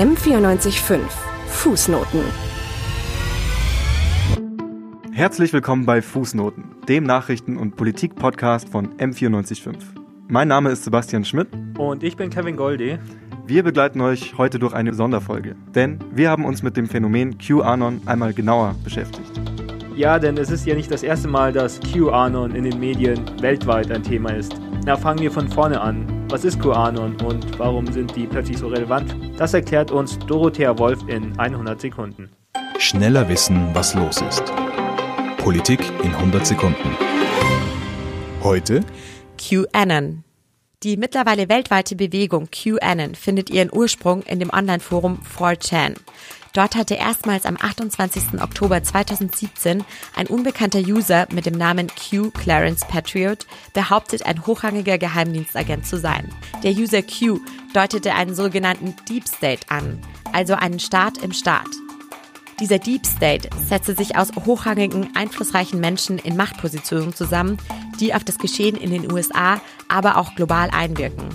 M945 Fußnoten. Herzlich willkommen bei Fußnoten, dem Nachrichten- und Politik-Podcast von M945. Mein Name ist Sebastian Schmidt. Und ich bin Kevin Goldi. Wir begleiten euch heute durch eine Sonderfolge, denn wir haben uns mit dem Phänomen QAnon einmal genauer beschäftigt. Ja, denn es ist ja nicht das erste Mal, dass QAnon in den Medien weltweit ein Thema ist. Na, fangen wir von vorne an. Was ist QAnon und warum sind die plötzlich so relevant? Das erklärt uns Dorothea Wolf in 100 Sekunden. Schneller wissen, was los ist. Politik in 100 Sekunden. Heute QAnon. Die mittlerweile weltweite Bewegung QAnon findet ihren Ursprung in dem Online-Forum 4chan. Dort hatte erstmals am 28. Oktober 2017 ein unbekannter User mit dem Namen Q Clarence Patriot behauptet, ein hochrangiger Geheimdienstagent zu sein. Der User Q deutete einen sogenannten Deep State an, also einen Staat im Staat. Dieser Deep State setzte sich aus hochrangigen, einflussreichen Menschen in Machtpositionen zusammen, die auf das Geschehen in den USA, aber auch global einwirken.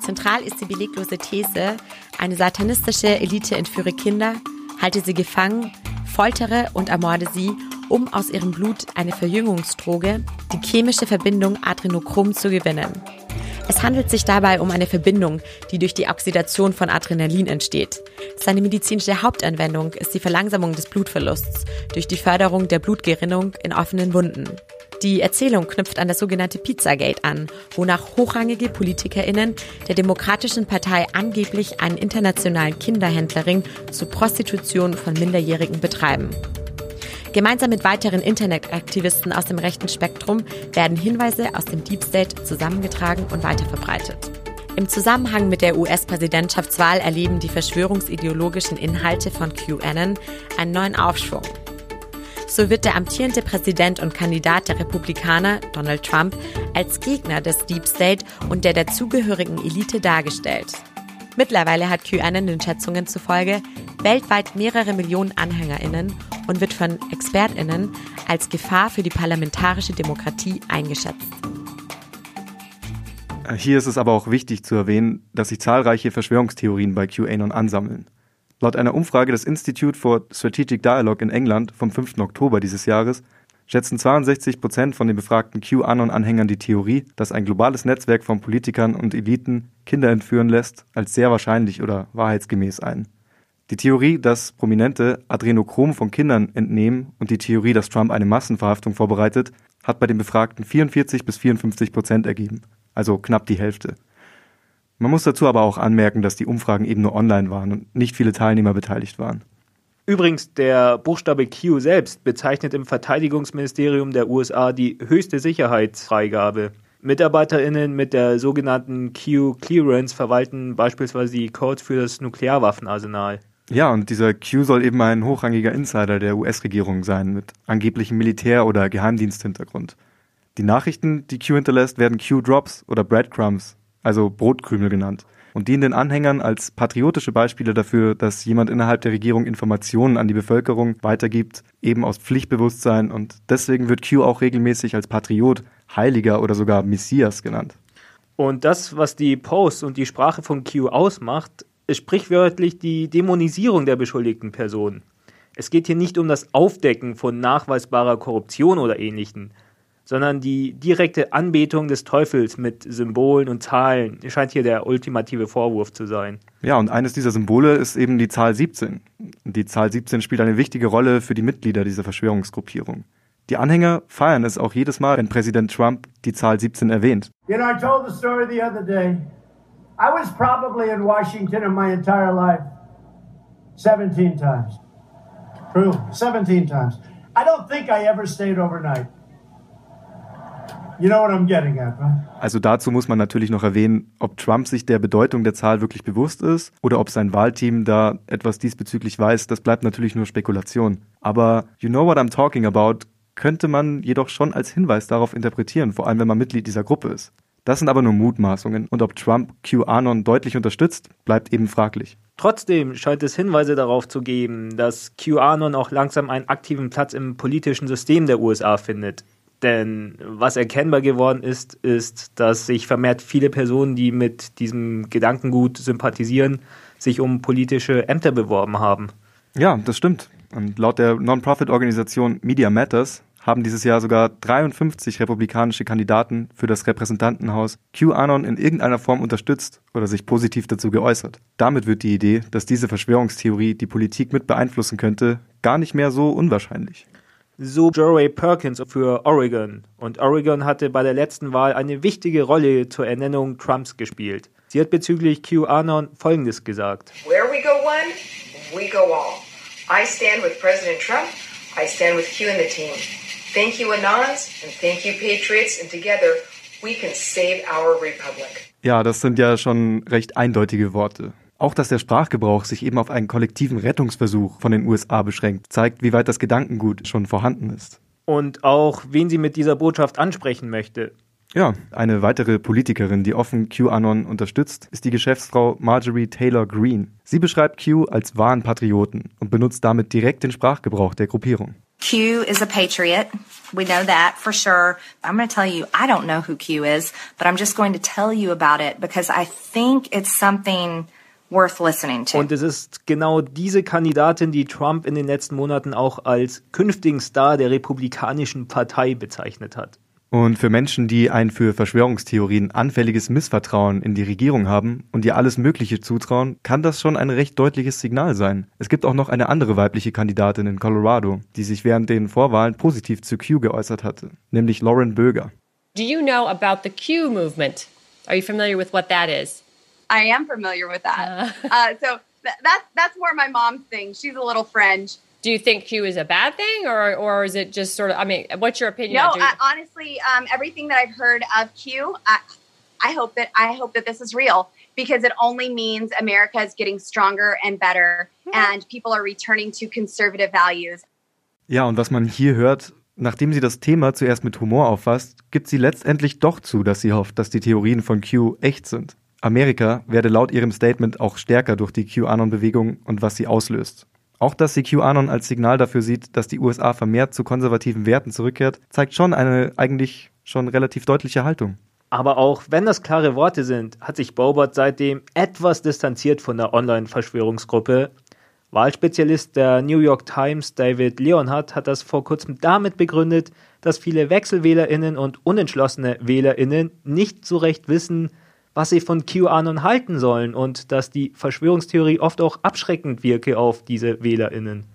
Zentral ist die beleglose These, eine satanistische Elite entführe Kinder, halte sie gefangen, foltere und ermorde sie, um aus ihrem Blut eine Verjüngungsdroge, die chemische Verbindung Adrenochrom zu gewinnen. Es handelt sich dabei um eine Verbindung, die durch die Oxidation von Adrenalin entsteht. Seine medizinische Hauptanwendung ist die Verlangsamung des Blutverlusts durch die Förderung der Blutgerinnung in offenen Wunden. Die Erzählung knüpft an das sogenannte Pizzagate an, wonach hochrangige PolitikerInnen der Demokratischen Partei angeblich einen internationalen Kinderhändlerring zur Prostitution von Minderjährigen betreiben. Gemeinsam mit weiteren Internetaktivisten aus dem rechten Spektrum werden Hinweise aus dem Deep State zusammengetragen und weiterverbreitet. Im Zusammenhang mit der US-Präsidentschaftswahl erleben die verschwörungsideologischen Inhalte von QAnon einen neuen Aufschwung. So wird der amtierende Präsident und Kandidat der Republikaner, Donald Trump, als Gegner des Deep State und der dazugehörigen Elite dargestellt. Mittlerweile hat QAnon den Schätzungen zufolge weltweit mehrere Millionen AnhängerInnen und wird von ExpertInnen als Gefahr für die parlamentarische Demokratie eingeschätzt. Hier ist es aber auch wichtig zu erwähnen, dass sich zahlreiche Verschwörungstheorien bei QAnon ansammeln. Laut einer Umfrage des Institute for Strategic Dialogue in England vom 5. Oktober dieses Jahres schätzen 62 Prozent von den befragten QAnon-Anhängern die Theorie, dass ein globales Netzwerk von Politikern und Eliten Kinder entführen lässt, als sehr wahrscheinlich oder wahrheitsgemäß ein. Die Theorie, dass Prominente Adrenochrom von Kindern entnehmen und die Theorie, dass Trump eine Massenverhaftung vorbereitet, hat bei den Befragten 44 bis 54 Prozent ergeben, also knapp die Hälfte. Man muss dazu aber auch anmerken, dass die Umfragen eben nur online waren und nicht viele Teilnehmer beteiligt waren. Übrigens, der Buchstabe Q selbst bezeichnet im Verteidigungsministerium der USA die höchste Sicherheitsfreigabe. MitarbeiterInnen mit der sogenannten Q-Clearance verwalten beispielsweise die Codes für das Nuklearwaffenarsenal. Ja, und dieser Q soll eben ein hochrangiger Insider der US-Regierung sein, mit angeblichem Militär- oder Geheimdiensthintergrund. Die Nachrichten, die Q hinterlässt, werden Q-Drops oder Breadcrumbs, also Brotkrümel genannt und dienen den Anhängern als patriotische Beispiele dafür, dass jemand innerhalb der Regierung Informationen an die Bevölkerung weitergibt, eben aus Pflichtbewusstsein und deswegen wird Q auch regelmäßig als Patriot, Heiliger oder sogar Messias genannt. Und das, was die Posts und die Sprache von Q ausmacht, ist sprichwörtlich die Dämonisierung der beschuldigten Person. Es geht hier nicht um das Aufdecken von nachweisbarer Korruption oder ähnlichen, sondern die direkte Anbetung des Teufels mit Symbolen und Zahlen scheint hier der ultimative Vorwurf zu sein. Ja, und eines dieser Symbole ist eben die Zahl 17. Die Zahl 17 spielt eine wichtige Rolle für die Mitglieder dieser Verschwörungsgruppierung. Die Anhänger feiern es auch jedes Mal, wenn Präsident Trump die Zahl 17 erwähnt. You know, I told the story the other day. I was probably in Washington in my entire life 17 times. True, 17 times. I don't think I ever stayed overnight. You know what I'm getting at, right? Also dazu muss man natürlich noch erwähnen, ob Trump sich der Bedeutung der Zahl wirklich bewusst ist oder ob sein Wahlteam da etwas diesbezüglich weiß, das bleibt natürlich nur Spekulation. Aber you know what I'm talking about könnte man jedoch schon als Hinweis darauf interpretieren, vor allem wenn man Mitglied dieser Gruppe ist. Das sind aber nur Mutmaßungen und ob Trump QAnon deutlich unterstützt, bleibt eben fraglich. Trotzdem scheint es Hinweise darauf zu geben, dass QAnon auch langsam einen aktiven Platz im politischen System der USA findet. Denn was erkennbar geworden ist, ist, dass sich vermehrt viele Personen, die mit diesem Gedankengut sympathisieren, sich um politische Ämter beworben haben. Ja, das stimmt. Und laut der Non-Profit-Organisation Media Matters haben dieses Jahr sogar 53 republikanische Kandidaten für das Repräsentantenhaus QAnon in irgendeiner Form unterstützt oder sich positiv dazu geäußert. Damit wird die Idee, dass diese Verschwörungstheorie die Politik mit beeinflussen könnte, gar nicht mehr so unwahrscheinlich. So Joey Perkins für Oregon. Und Oregon hatte bei der letzten Wahl eine wichtige Rolle zur Ernennung Trumps gespielt. Sie hat bezüglich QAnon Folgendes gesagt. Where we go one, we go all. I stand with President Trump. I stand with Q and the team. Thank you, Anons, and thank you, Patriots, and together we can save our republic. Ja, das sind ja schon recht eindeutige Worte. Auch dass der Sprachgebrauch sich eben auf einen kollektiven Rettungsversuch von den USA beschränkt, zeigt, wie weit das Gedankengut schon vorhanden ist. Und auch, wen sie mit dieser Botschaft ansprechen möchte. Ja, eine weitere Politikerin, die offen QAnon unterstützt, ist die Geschäftsfrau Marjorie Taylor Greene. Sie beschreibt Q als wahren Patrioten und benutzt damit direkt den Sprachgebrauch der Gruppierung. Q is a patriot. We know that for sure. I'm going to tell you, I don't know who Q is, but I'm just going to tell you about it because I think it's something worth listening to. Und es ist genau diese Kandidatin, die Trump in den letzten Monaten auch als künftigen Star der Republikanischen Partei bezeichnet hat. Und für Menschen, die ein für Verschwörungstheorien anfälliges Missvertrauen in die Regierung haben und ihr alles Mögliche zutrauen, kann das schon ein recht deutliches Signal sein. Es gibt auch noch eine andere weibliche Kandidatin in Colorado, die sich während den Vorwahlen positiv zu Q geäußert hatte, nämlich Lauren Böger. Do you know about the Q movement? Are you familiar with what that is? I am familiar with that. Uh, so th- that's that's more my mom's thing. She's a little French. Do you think Q is a bad thing, or or is it just sort of? I mean, what's your opinion? No, on I, honestly, um, everything that I've heard of Q, I, I hope that I hope that this is real because it only means America is getting stronger and better, and people are returning to conservative values. Ja, und was man hier hört, nachdem sie das Thema zuerst mit Humor auffasst, gibt sie letztendlich doch zu, dass sie hofft, dass die Theorien von Q echt sind. Amerika werde laut ihrem Statement auch stärker durch die QAnon-Bewegung und was sie auslöst. Auch dass sie QAnon als Signal dafür sieht, dass die USA vermehrt zu konservativen Werten zurückkehrt, zeigt schon eine eigentlich schon relativ deutliche Haltung. Aber auch wenn das klare Worte sind, hat sich Bobert seitdem etwas distanziert von der Online-Verschwörungsgruppe. Wahlspezialist der New York Times David Leonhardt hat das vor kurzem damit begründet, dass viele WechselwählerInnen und unentschlossene WählerInnen nicht so recht wissen, was sie von QAnon halten sollen und dass die Verschwörungstheorie oft auch abschreckend wirke auf diese WählerInnen.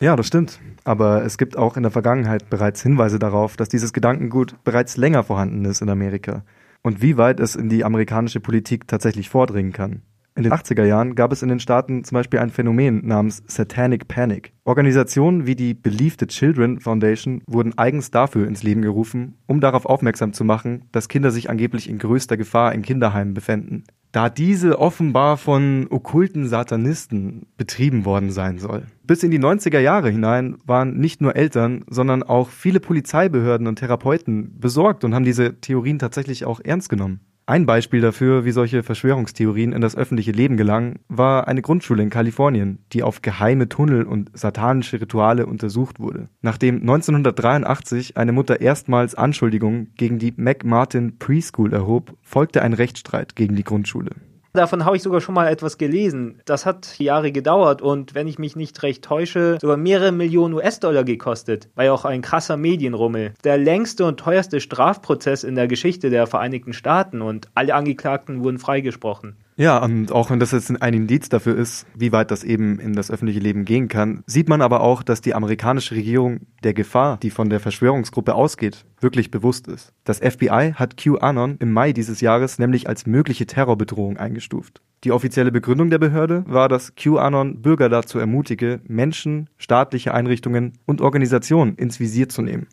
Ja, das stimmt. Aber es gibt auch in der Vergangenheit bereits Hinweise darauf, dass dieses Gedankengut bereits länger vorhanden ist in Amerika und wie weit es in die amerikanische Politik tatsächlich vordringen kann. In den 80er Jahren gab es in den Staaten zum Beispiel ein Phänomen namens Satanic Panic. Organisationen wie die Believe the Children Foundation wurden eigens dafür ins Leben gerufen, um darauf aufmerksam zu machen, dass Kinder sich angeblich in größter Gefahr in Kinderheimen befänden. Da diese offenbar von okkulten Satanisten betrieben worden sein soll. Bis in die 90er Jahre hinein waren nicht nur Eltern, sondern auch viele Polizeibehörden und Therapeuten besorgt und haben diese Theorien tatsächlich auch ernst genommen. Ein Beispiel dafür, wie solche Verschwörungstheorien in das öffentliche Leben gelangen, war eine Grundschule in Kalifornien, die auf geheime Tunnel und satanische Rituale untersucht wurde. Nachdem 1983 eine Mutter erstmals Anschuldigungen gegen die McMartin Preschool erhob, folgte ein Rechtsstreit gegen die Grundschule. Davon habe ich sogar schon mal etwas gelesen. Das hat Jahre gedauert und wenn ich mich nicht recht täusche, sogar mehrere Millionen US-Dollar gekostet. War ja auch ein krasser Medienrummel. Der längste und teuerste Strafprozess in der Geschichte der Vereinigten Staaten und alle Angeklagten wurden freigesprochen. Ja, und auch wenn das jetzt ein Indiz dafür ist, wie weit das eben in das öffentliche Leben gehen kann, sieht man aber auch, dass die amerikanische Regierung der Gefahr, die von der Verschwörungsgruppe ausgeht, wirklich bewusst ist. Das FBI hat QAnon im Mai dieses Jahres nämlich als mögliche Terrorbedrohung eingestuft. Die offizielle Begründung der Behörde war, dass QAnon Bürger dazu ermutige, Menschen, staatliche Einrichtungen und Organisationen ins Visier zu nehmen.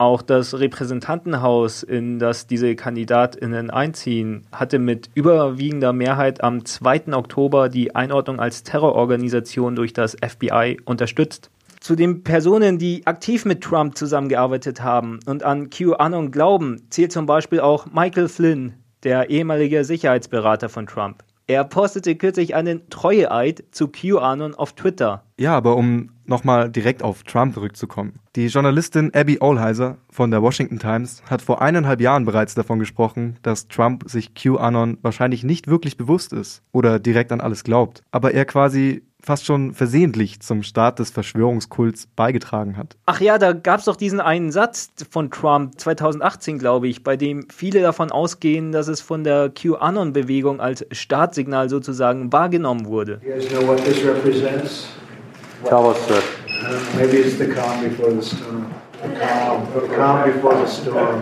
Auch das Repräsentantenhaus, in das diese KandidatInnen einziehen, hatte mit überwiegender Mehrheit am 2. Oktober die Einordnung als Terrororganisation durch das FBI unterstützt. Zu den Personen, die aktiv mit Trump zusammengearbeitet haben und an QAnon glauben, zählt zum Beispiel auch Michael Flynn, der ehemalige Sicherheitsberater von Trump. Er postete kürzlich einen Treueeid zu QAnon auf Twitter. Ja, aber um nochmal direkt auf Trump zurückzukommen. Die Journalistin Abby Olheiser von der Washington Times hat vor eineinhalb Jahren bereits davon gesprochen, dass Trump sich QAnon wahrscheinlich nicht wirklich bewusst ist oder direkt an alles glaubt, aber er quasi fast schon versehentlich zum Start des Verschwörungskults beigetragen hat. Ach ja, da gab es doch diesen einen Satz von Trump 2018, glaube ich, bei dem viele davon ausgehen, dass es von der QAnon-Bewegung als Startsignal sozusagen wahrgenommen wurde. You guys know what this represents? Tell us, sir. Uh, maybe it's the calm before the storm. The calm, the calm before the storm.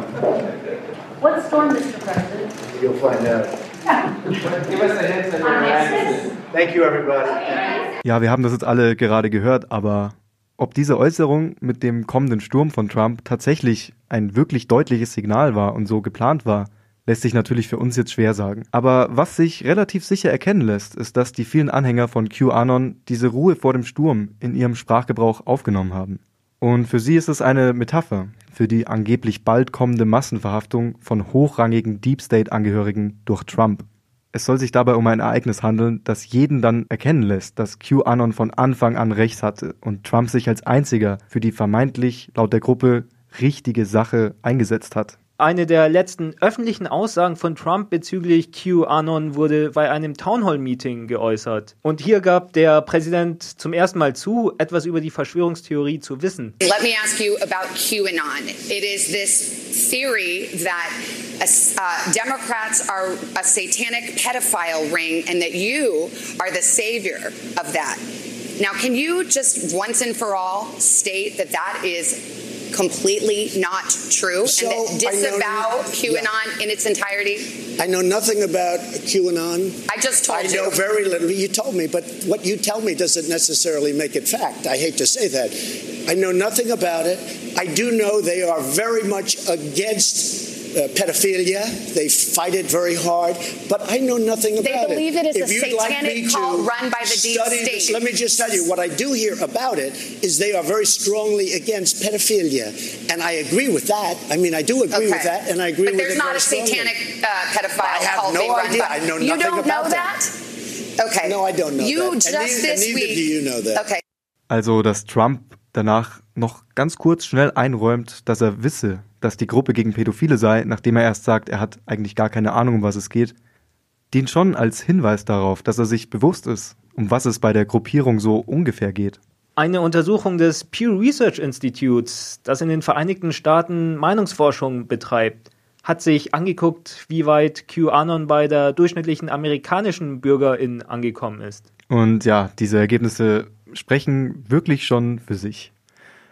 What storm, Mr. President? You'll find out. Give us a hint of your accent. Thank you, everybody. Ja, wir haben das jetzt alle gerade gehört, aber ob diese Äußerung mit dem kommenden Sturm von Trump tatsächlich ein wirklich deutliches Signal war und so geplant war, lässt sich natürlich für uns jetzt schwer sagen. Aber was sich relativ sicher erkennen lässt, ist, dass die vielen Anhänger von QAnon diese Ruhe vor dem Sturm in ihrem Sprachgebrauch aufgenommen haben. Und für sie ist es eine Metapher für die angeblich bald kommende Massenverhaftung von hochrangigen Deep State-Angehörigen durch Trump. Es soll sich dabei um ein Ereignis handeln, das jeden dann erkennen lässt, dass QAnon von Anfang an rechts hatte und Trump sich als einziger für die vermeintlich laut der Gruppe richtige Sache eingesetzt hat. Eine der letzten öffentlichen Aussagen von Trump bezüglich QAnon wurde bei einem Townhall-Meeting geäußert. Und hier gab der Präsident zum ersten Mal zu, etwas über die Verschwörungstheorie zu wissen. Let me ask you about QAnon. It is this theory that uh, Democrats are a satanic pedophile ring and that you are the savior of that. Now, can you just once and for all state that that is completely not true So, and that I know- disavow QAnon in its entirety? I know nothing about QAnon. I just told I you. I know very little. You told me, but what you tell me doesn't necessarily make it fact. I hate to say that. I know nothing about it. I do know they are very much against uh, pedophilia. They fight it very hard, but I know nothing about it. They about believe it. it is If a you'd like satanic me cult run by the deep study this- state. let me just tell you what I do hear about it is they are very strongly against pedophilia, and I agree with that. I mean, I do agree with that, and I agree but with there's it not very a satanic uh, pedophile I have cult no being idea. by. I know you nothing don't about know that. that. Okay. No, I don't know You that. And just neither- and this neither week. do you know that. Okay. Also, dass Trump danach noch ganz kurz schnell einräumt, dass er wisse, dass die Gruppe gegen Pädophile sei, nachdem er erst sagt, er hat eigentlich gar keine Ahnung, um was es geht, dient schon als Hinweis darauf, dass er sich bewusst ist, um was es bei der Gruppierung so ungefähr geht. Eine Untersuchung des Pew Research Institutes, das in den Vereinigten Staaten Meinungsforschung betreibt, hat sich angeguckt, wie weit QAnon bei der durchschnittlichen amerikanischen Bürgerin angekommen ist. Und ja, diese Ergebnisse sprechen wirklich schon für sich.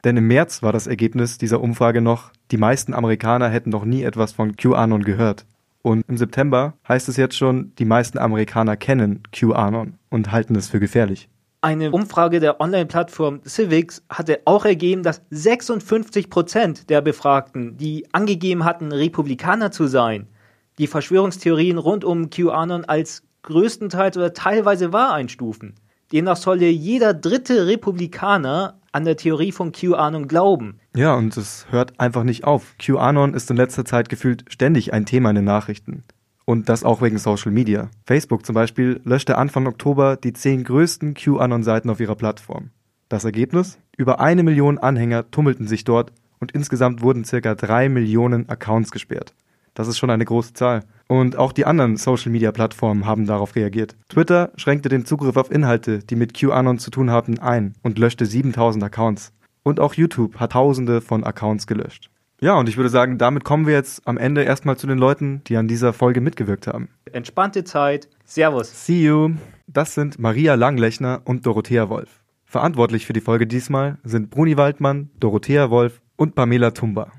Denn im März war das Ergebnis dieser Umfrage noch, die meisten Amerikaner hätten noch nie etwas von QAnon gehört. Und im September heißt es jetzt schon, die meisten Amerikaner kennen QAnon und halten es für gefährlich. Eine Umfrage der Online-Plattform Civics hatte auch ergeben, dass 56 Prozent der Befragten, die angegeben hatten, Republikaner zu sein, die Verschwörungstheorien rund um QAnon als größtenteils oder teilweise wahr einstufen. Demnach solle jeder dritte Republikaner an der Theorie von QAnon glauben. Ja, und es hört einfach nicht auf. QAnon ist in letzter Zeit gefühlt ständig ein Thema in den Nachrichten. Und das auch wegen Social Media. Facebook zum Beispiel löschte Anfang Oktober die zehn größten QAnon-Seiten auf ihrer Plattform. Das Ergebnis? Über eine Million Anhänger tummelten sich dort und insgesamt wurden circa drei Millionen Accounts gesperrt. Das ist schon eine große Zahl. Und auch die anderen Social-Media-Plattformen haben darauf reagiert. Twitter schränkte den Zugriff auf Inhalte, die mit QAnon zu tun hatten, ein und löschte 7000 Accounts. Und auch YouTube hat tausende von Accounts gelöscht. Ja, und ich würde sagen, damit kommen wir jetzt am Ende erstmal zu den Leuten, die an dieser Folge mitgewirkt haben. Entspannte Zeit. Servus. See you. Das sind Maria Langlechner und Dorothea Wolf. Verantwortlich für die Folge diesmal sind Bruni Waldmann, Dorothea Wolf und Pamela Tumba.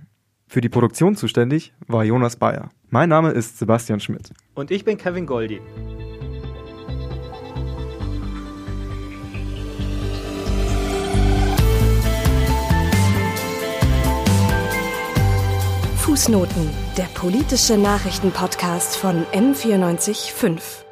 Für die Produktion zuständig war Jonas Bayer. Mein Name ist Sebastian Schmidt. Und ich bin Kevin Goldi. Fußnoten, der politische Nachrichtenpodcast von M945.